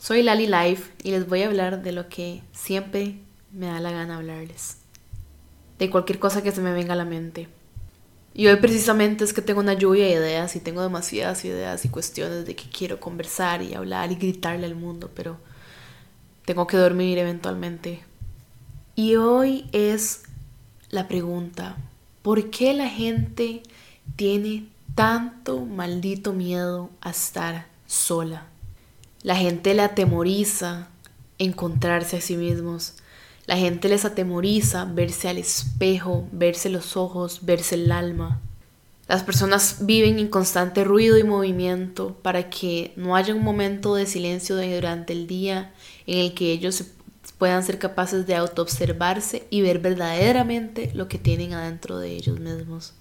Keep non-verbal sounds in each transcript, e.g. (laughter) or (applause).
Soy Lali Life y les voy a hablar de lo que siempre me da la gana hablarles. De cualquier cosa que se me venga a la mente. Y hoy precisamente es que tengo una lluvia de ideas y tengo demasiadas ideas y cuestiones de que quiero conversar y hablar y gritarle al mundo, pero tengo que dormir eventualmente. Y hoy es la pregunta, ¿por qué la gente tiene tanto maldito miedo a estar sola? La gente le atemoriza encontrarse a sí mismos. La gente les atemoriza verse al espejo, verse los ojos, verse el alma. Las personas viven en constante ruido y movimiento para que no haya un momento de silencio durante el día en el que ellos puedan ser capaces de autoobservarse y ver verdaderamente lo que tienen adentro de ellos mismos.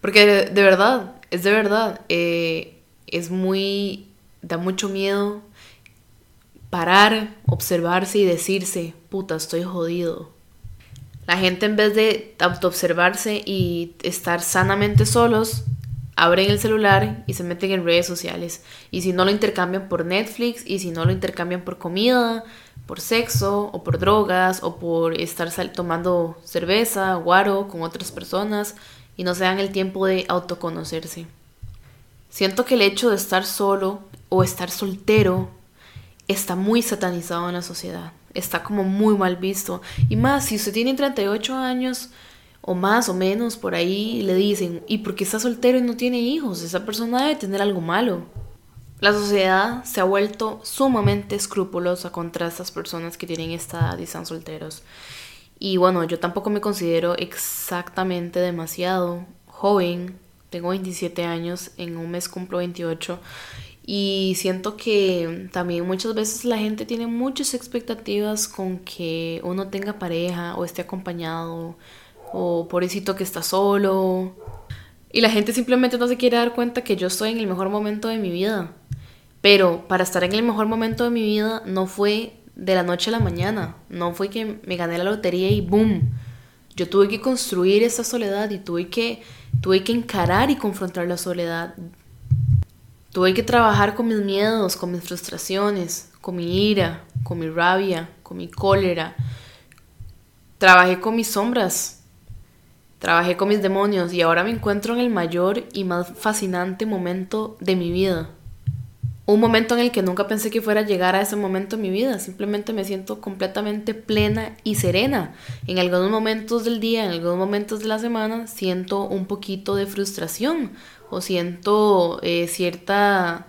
Porque de, verdad, es de verdad, eh, es muy da mucho miedo parar, observarse y decirse, puta, estoy jodido. La gente en vez de autoobservarse y estar sanamente solos, abren el celular y se meten en redes sociales. Y si no lo intercambian por Netflix, y si no lo intercambian por comida, por sexo, o por drogas, o por estar tomando cerveza, guaro con otras personas, y no se dan el tiempo de autoconocerse. Siento que el hecho de estar solo o estar soltero está muy satanizado en la sociedad. Está como muy mal visto. Y más, si usted tiene 38 años o más o menos por ahí, le dicen, ¿y por qué está soltero y no tiene hijos? Esa persona debe tener algo malo. La sociedad se ha vuelto sumamente escrupulosa contra estas personas que tienen esta edad y están solteros. Y bueno, yo tampoco me considero exactamente demasiado joven tengo 27 años, en un mes cumplo 28 y siento que también muchas veces la gente tiene muchas expectativas con que uno tenga pareja o esté acompañado o pobrecito que está solo. Y la gente simplemente no se quiere dar cuenta que yo estoy en el mejor momento de mi vida. Pero para estar en el mejor momento de mi vida no fue de la noche a la mañana. No fue que me gané la lotería y boom. Yo tuve que construir esa soledad y tuve que Tuve que encarar y confrontar la soledad. Tuve que trabajar con mis miedos, con mis frustraciones, con mi ira, con mi rabia, con mi cólera. Trabajé con mis sombras. Trabajé con mis demonios y ahora me encuentro en el mayor y más fascinante momento de mi vida un momento en el que nunca pensé que fuera a llegar a ese momento en mi vida. Simplemente me siento completamente plena y serena. En algunos momentos del día, en algunos momentos de la semana, siento un poquito de frustración o siento eh, cierta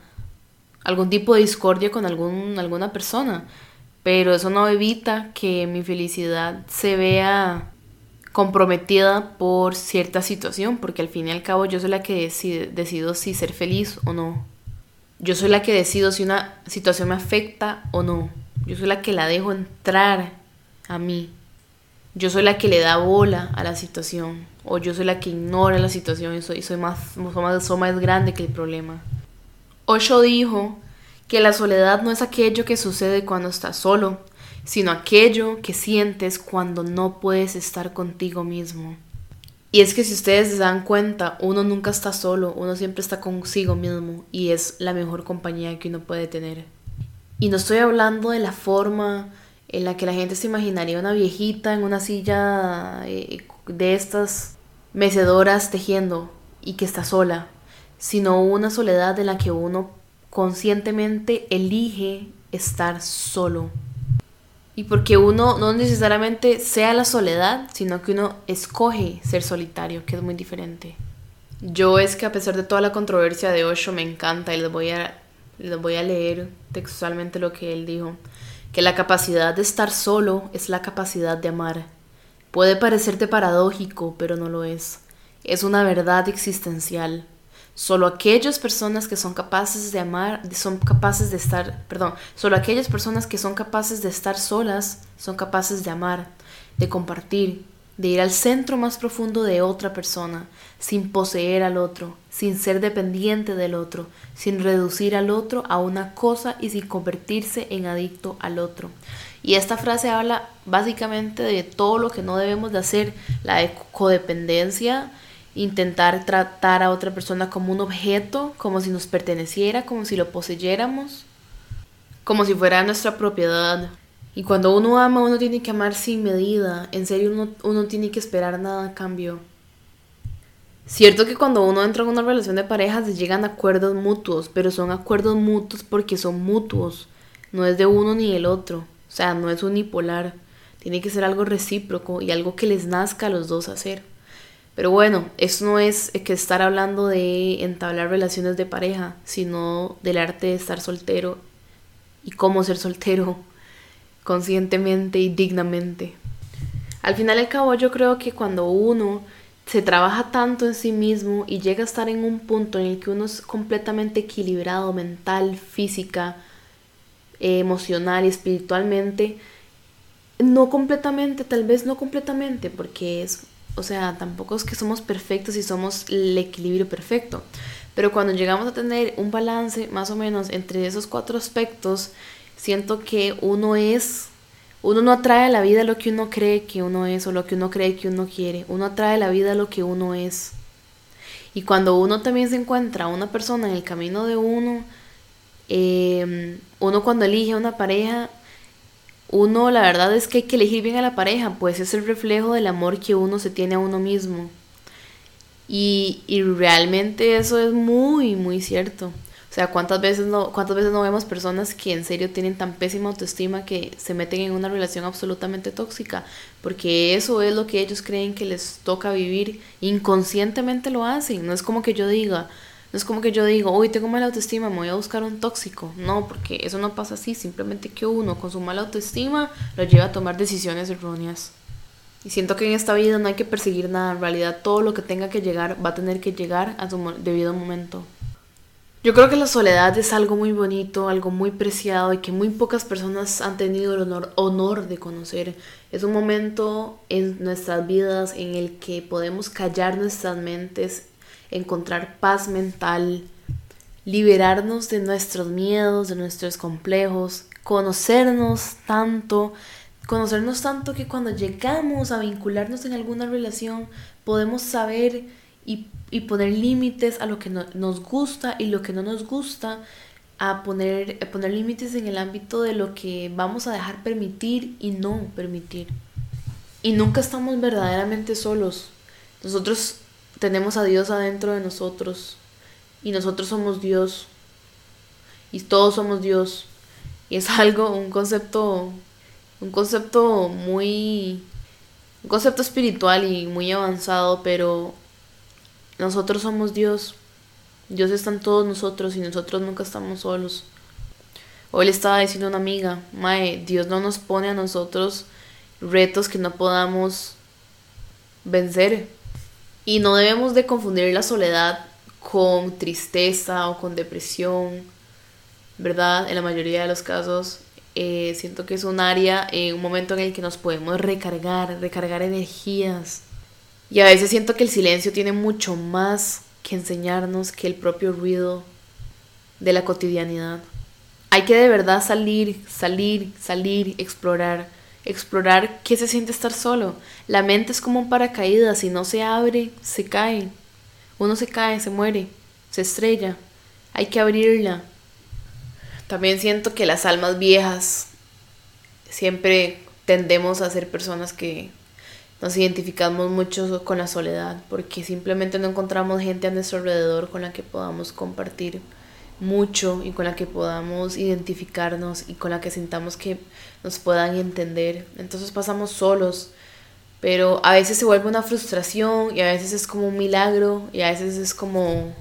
algún tipo de discordia con algún, alguna persona. Pero eso no evita que mi felicidad se vea comprometida por cierta situación, porque al fin y al cabo yo soy la que decido si ser feliz o no. Yo soy la que decido si una situación me afecta o no. Yo soy la que la dejo entrar a mí. Yo soy la que le da bola a la situación. O yo soy la que ignora la situación y soy, soy, más, soy, más, grande que el problema. Osho dijo que la soledad no es aquello que sucede cuando estás solo, sino aquello que sientes cuando no puedes estar contigo mismo. Y es que si ustedes se dan cuenta, uno nunca está solo, uno siempre está consigo mismo y es la mejor compañía que uno puede tener. Y no estoy hablando de la forma en la que la gente se imaginaría una viejita en una silla eh, de estas mecedoras tejiendo y que está sola, sino una soledad en la que uno conscientemente elige estar solo. Y porque uno no necesariamente sea la soledad, sino que uno escoge ser solitario, que es muy diferente. Yo es que a pesar de toda la controversia de Osho me encanta y les voy a, les voy a leer textualmente lo que él dijo, que la capacidad de estar solo es la capacidad de amar. Puede parecerte paradójico, pero no lo es. Es una verdad existencial. Solo aquellas personas que son capaces de amar, son capaces de estar, perdón, solo aquellas personas que son capaces de estar solas son capaces de amar, de compartir, de ir al centro más profundo de otra persona, sin poseer al otro, sin ser dependiente del otro, sin reducir al otro a una cosa y sin convertirse en adicto al otro. Y esta frase habla básicamente de todo lo que no debemos de hacer, la codependencia, intentar tratar a otra persona como un objeto, como si nos perteneciera, como si lo poseyéramos, como si fuera nuestra propiedad. Y cuando uno ama, uno tiene que amar sin medida. En serio, uno, uno tiene que esperar nada a cambio. Cierto que cuando uno entra en una relación de pareja se llegan acuerdos mutuos, pero son acuerdos mutuos porque son mutuos, no es de uno ni del otro, o sea, no es unipolar, tiene que ser algo recíproco y algo que les nazca a los dos hacer. Pero bueno, eso no es que estar hablando de entablar relaciones de pareja, sino del arte de estar soltero y cómo ser soltero (laughs) conscientemente y dignamente. Al final y al cabo yo creo que cuando uno se trabaja tanto en sí mismo y llega a estar en un punto en el que uno es completamente equilibrado mental, física, emocional y espiritualmente, no completamente, tal vez no completamente, porque es, o sea, tampoco es que somos perfectos y somos el equilibrio perfecto, pero cuando llegamos a tener un balance más o menos entre esos cuatro aspectos, siento que uno es uno no atrae a la vida lo que uno cree que uno es o lo que uno cree que uno quiere. Uno atrae a la vida lo que uno es. Y cuando uno también se encuentra a una persona en el camino de uno, em, uno cuando elige a una pareja, uno la verdad es que hay que elegir bien a la pareja, pues es el reflejo del amor que uno se tiene a uno mismo. Y, y realmente eso es muy, muy cierto. O sea, ¿cuántas veces, no, ¿cuántas veces no vemos personas que en serio tienen tan pésima autoestima que se meten en una relación absolutamente tóxica? Porque eso es lo que ellos creen que les toca vivir. Inconscientemente lo hacen. No es como que yo diga, no es como que yo digo, uy, tengo mala autoestima, me voy a buscar un tóxico. No, porque eso no pasa así. Simplemente que uno con su mala autoestima lo lleva a tomar decisiones erróneas. Y siento que en esta vida no hay que perseguir nada. En realidad todo lo que tenga que llegar va a tener que llegar a su debido momento. Yo creo que la soledad es algo muy bonito, algo muy preciado y que muy pocas personas han tenido el honor, honor de conocer. Es un momento en nuestras vidas en el que podemos callar nuestras mentes, encontrar paz mental, liberarnos de nuestros miedos, de nuestros complejos, conocernos tanto, conocernos tanto que cuando llegamos a vincularnos en alguna relación podemos saber y y poner límites a lo que nos gusta y lo que no nos gusta, a poner, poner límites en el ámbito de lo que vamos a dejar permitir y no permitir. Y nunca estamos verdaderamente solos. Nosotros tenemos a Dios adentro de nosotros y nosotros somos Dios y todos somos Dios. Y es algo, un concepto, un concepto muy, un concepto espiritual y muy avanzado, pero nosotros somos Dios. Dios está en todos nosotros y nosotros nunca estamos solos. Hoy le estaba diciendo a una amiga, Mae, Dios no nos pone a nosotros retos que no podamos vencer. Y no debemos de confundir la soledad con tristeza o con depresión, ¿verdad? En la mayoría de los casos eh, siento que es un área, eh, un momento en el que nos podemos recargar, recargar energías, y a veces siento que el silencio tiene mucho más que enseñarnos que el propio ruido de la cotidianidad. Hay que de verdad salir, salir, salir, explorar, explorar qué se siente estar solo. La mente es como un paracaídas, si no se abre, se cae. Uno se cae, se muere, se estrella. Hay que abrirla. También siento que las almas viejas siempre tendemos a ser personas que nos identificamos mucho con la soledad porque simplemente no encontramos gente a nuestro alrededor con la que podamos compartir mucho y con la que podamos identificarnos y con la que sintamos que nos puedan entender. Entonces pasamos solos, pero a veces se vuelve una frustración y a veces es como un milagro y a veces es como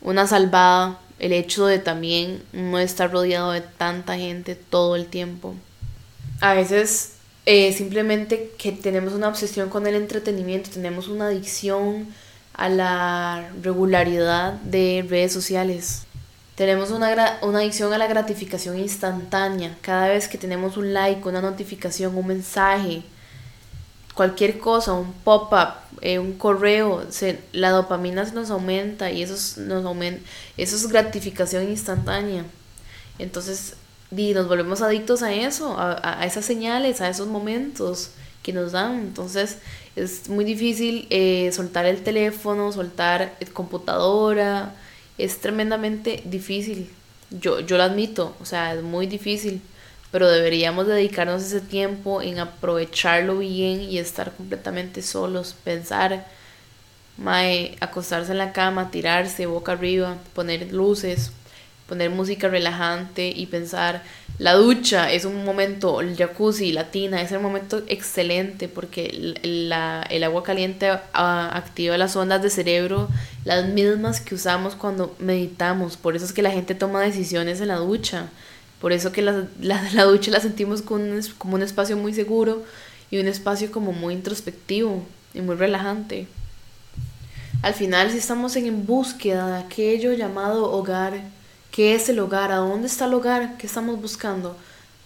una salvada el hecho de también no estar rodeado de tanta gente todo el tiempo. A veces eh, simplemente que tenemos una obsesión con el entretenimiento, tenemos una adicción a la regularidad de redes sociales. Tenemos una, una adicción a la gratificación instantánea. Cada vez que tenemos un like, una notificación, un mensaje, cualquier cosa, un pop-up, eh, un correo, la dopamina se nos aumenta y eso, nos aumenta, eso es gratificación instantánea. Entonces y nos volvemos adictos a eso, a, esas señales, a esos momentos que nos dan. Entonces es muy difícil eh, soltar el teléfono, soltar computadora, es tremendamente difícil. Yo, yo lo admito, o sea, es muy difícil, pero deberíamos dedicarnos ese tiempo en aprovecharlo bien y estar completamente solos, pensar, acostarse en la cama, tirarse boca arriba, poner luces, poner música relajante y pensar, la ducha es un momento, el jacuzzi, la tina, es un momento excelente porque el, el agua caliente ah, activa las ondas de cerebro, las mismas que usamos cuando meditamos, por eso es que la gente toma decisiones en la ducha, por eso que (laughs) la, la, ducha la sentimos como un, como un espacio muy seguro y un espacio como muy introspectivo y muy relajante. Al final, si estamos en búsqueda de aquello llamado hogar, ¿Qué es el hogar? ¿A dónde está el hogar? ¿Qué estamos buscando?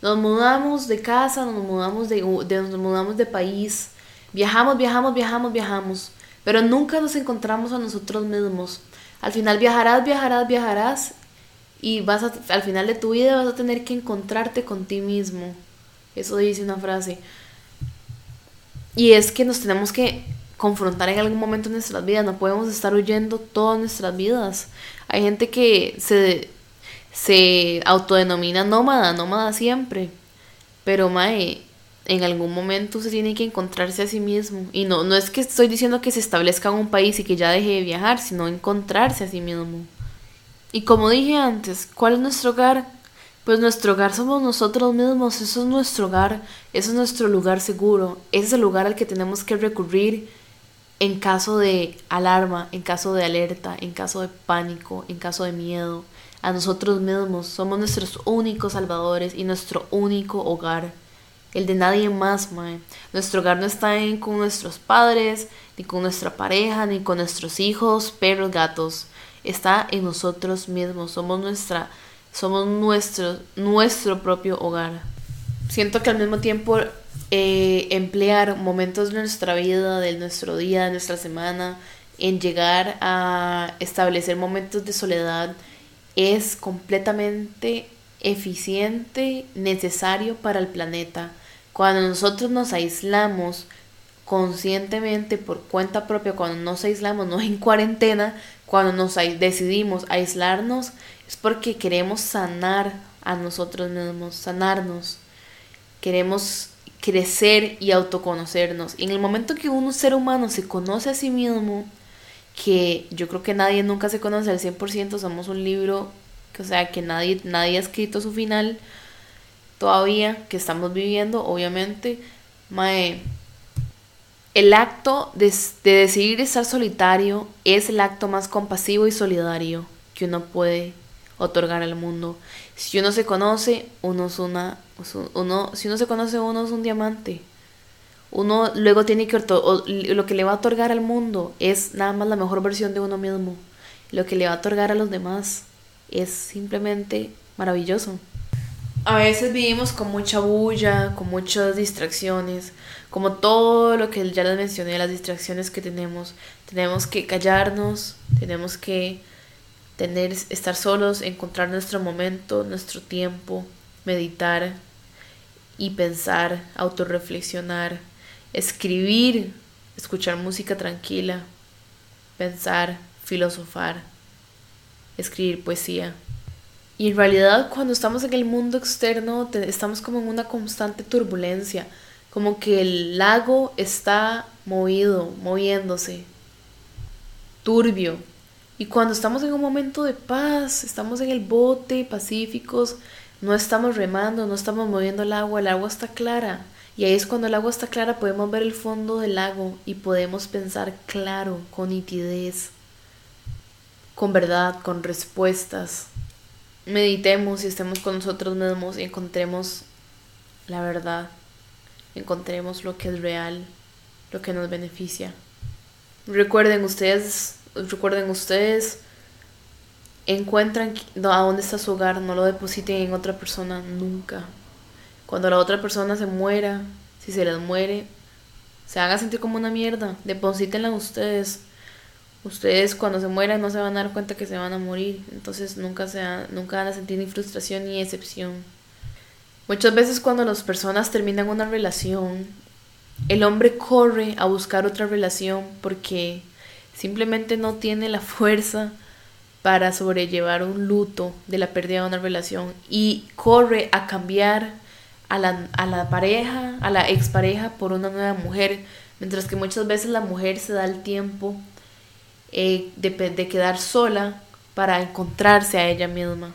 Nos mudamos de casa, nos mudamos de, nos mudamos de país, viajamos, viajamos, viajamos, viajamos, pero nunca nos encontramos a nosotros mismos. Al final viajarás, viajarás, viajarás y vas al final de tu vida vas a tener que encontrarte con ti mismo. Eso dice una frase. Y es que nos tenemos que confrontar en algún momento de nuestras vidas, no podemos estar huyendo todas nuestras vidas. Hay gente que se se autodenomina nómada, nómada siempre. Pero Mae, en algún momento se tiene que encontrarse a sí mismo. Y no, no es que estoy diciendo que se establezca en un país y que ya deje de viajar, sino encontrarse a sí mismo. Y como dije antes, ¿cuál es nuestro hogar? Pues nuestro hogar somos nosotros mismos, eso es nuestro hogar, eso es nuestro lugar seguro, ese es el lugar al que tenemos que recurrir en caso de alarma, en caso de alerta, en caso de pánico, en caso de miedo a nosotros mismos. Somos nuestros únicos salvadores y nuestro único hogar. El de nadie más, mae. Nuestro hogar no está en, con nuestros padres, ni con nuestra pareja, ni con nuestros hijos, perros, gatos. Está en nosotros mismos. Somos nuestra, somos nuestro, nuestro propio hogar. Siento que al mismo tiempo eh, emplear momentos de nuestra vida, de nuestro día, de nuestra semana, en llegar a establecer momentos de soledad es completamente eficiente, necesario para el planeta. Cuando nosotros nos aislamos conscientemente por cuenta propia, cuando nos aislamos, no en (laughs) cuarentena, cuando nos decidimos aislarnos, es porque queremos sanar a nosotros mismos, sanarnos. Queremos crecer y autoconocernos. Y en el momento que un ser humano se conoce a sí mismo, que yo creo que nadie nunca se conoce al 100%, somos un libro, que, o sea, que nadie, nadie ha escrito su final todavía, que estamos viviendo, obviamente. Mae, el acto de, de decidir estar solitario es el acto más compasivo y solidario que uno puede otorgar al mundo. Si uno se conoce, uno es una, uno, si uno se conoce, uno es un diamante uno luego tiene que, lo que le va a otorgar al mundo es nada más la mejor versión de uno mismo. Lo que le va a otorgar a los demás es simplemente maravilloso. A veces vivimos con mucha bulla, con muchas distracciones, como todo lo que ya les mencioné, las distracciones que tenemos. Tenemos que callarnos, tenemos que tener, estar solos, encontrar nuestro momento, nuestro tiempo, meditar y pensar, autorreflexionar escribir, escuchar música tranquila, pensar, filosofar, escribir poesía. Y en realidad cuando estamos en el mundo externo estamos como en una constante turbulencia, como que el lago está movido, moviéndose, turbio. Y cuando estamos en un momento de paz, estamos en el bote, pacíficos, no estamos remando, no estamos moviendo el agua, el agua está clara. Y ahí es cuando el agua está clara, podemos ver el fondo del lago y podemos pensar claro, con nitidez, con verdad, con respuestas. Meditemos y estemos con nosotros mismos y encontremos la verdad, encontremos lo que es real, lo que nos beneficia. Recuerden ustedes, recuerden ustedes, encuentran a dónde está su hogar, no lo depositen en otra persona nunca. Cuando la otra persona se muera, si se les muere, se van a sentir como una mierda. Deposítenla ustedes. Ustedes cuando se mueran no se van a dar cuenta que se van a morir. Entonces nunca, se nunca van a sentir ni frustración ni excepción. Muchas veces cuando las personas terminan una relación, el hombre corre a buscar otra relación porque simplemente no tiene la fuerza para sobrellevar un luto de la pérdida de una relación y corre a cambiar a la, a la pareja, a la expareja por una nueva mujer, mientras que muchas veces la mujer se da el tiempo eh, de, de quedar sola para encontrarse a ella misma.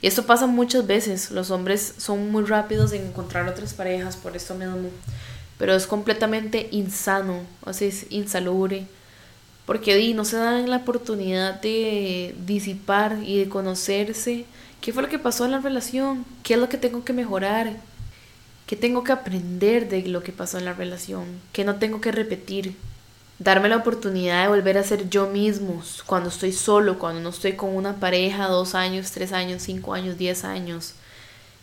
Y esto pasa muchas veces. Los hombres son muy rápidos en encontrar otras parejas por esto mismo. Pero es completamente insano, o sea, es insalubre. Porque di, no se dan la oportunidad de disipar y de conocerse. ¿Qué fue lo que pasó en la relación? ¿Qué es lo que tengo que mejorar? ¿Qué tengo que aprender de lo que pasó en la relación? ¿Qué no tengo que repetir? darme la oportunidad de volver a ser yo mismo cuando estoy solo, cuando no estoy con una pareja, dos años, tres años, cinco años, diez años.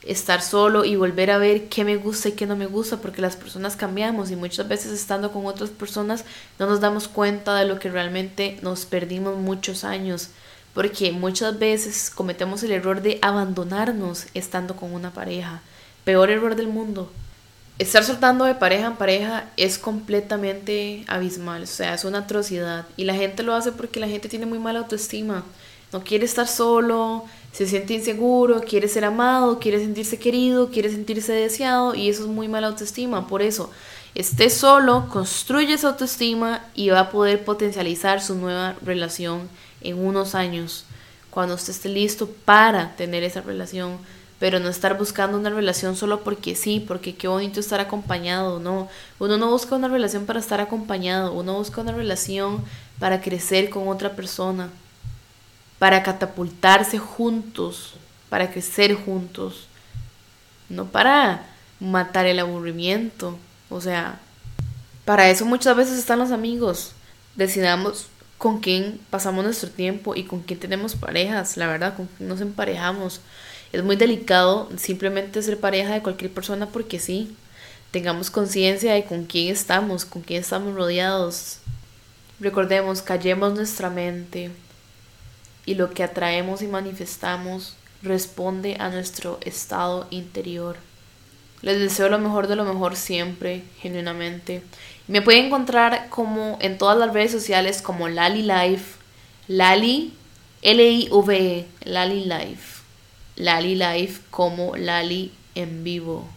Estar solo y volver a ver qué me gusta y qué no me gusta, porque las personas cambiamos y muchas veces estando con otras personas no nos damos cuenta de lo que realmente nos perdimos muchos años, porque muchas veces cometemos el error de abandonarnos estando con una pareja. Peor error del mundo estar soltando de pareja en pareja es completamente abismal, o sea, es una atrocidad. Y la gente lo hace porque la gente tiene muy mala autoestima. No quiere estar solo, se siente inseguro, quiere ser amado, quiere sentirse querido, quiere sentirse deseado y eso es muy mala autoestima. Por eso, esté solo, construye esa autoestima y va a poder potencializar su nueva relación en unos años, cuando usted esté listo para tener esa relación pero no estar buscando una relación solo porque sí, porque qué bonito estar acompañado, no. Uno no busca una relación para estar acompañado, uno busca una relación para crecer con otra persona, para catapultarse juntos, para crecer juntos, no para matar el aburrimiento, o sea, para eso muchas veces están los amigos. Decidamos con quién pasamos nuestro tiempo y con quién tenemos parejas, la verdad, con quién nos emparejamos. Es muy delicado simplemente ser pareja de cualquier persona porque sí. Tengamos conciencia de con quién estamos, con quién estamos rodeados. Recordemos, callemos nuestra mente y lo que atraemos y manifestamos responde a nuestro estado interior. Les deseo lo mejor de lo mejor siempre, genuinamente. Me pueden encontrar como en todas las redes sociales como Lali Life, Lali, L-I-V-E, Lali Life. Lali Live como Lali en vivo.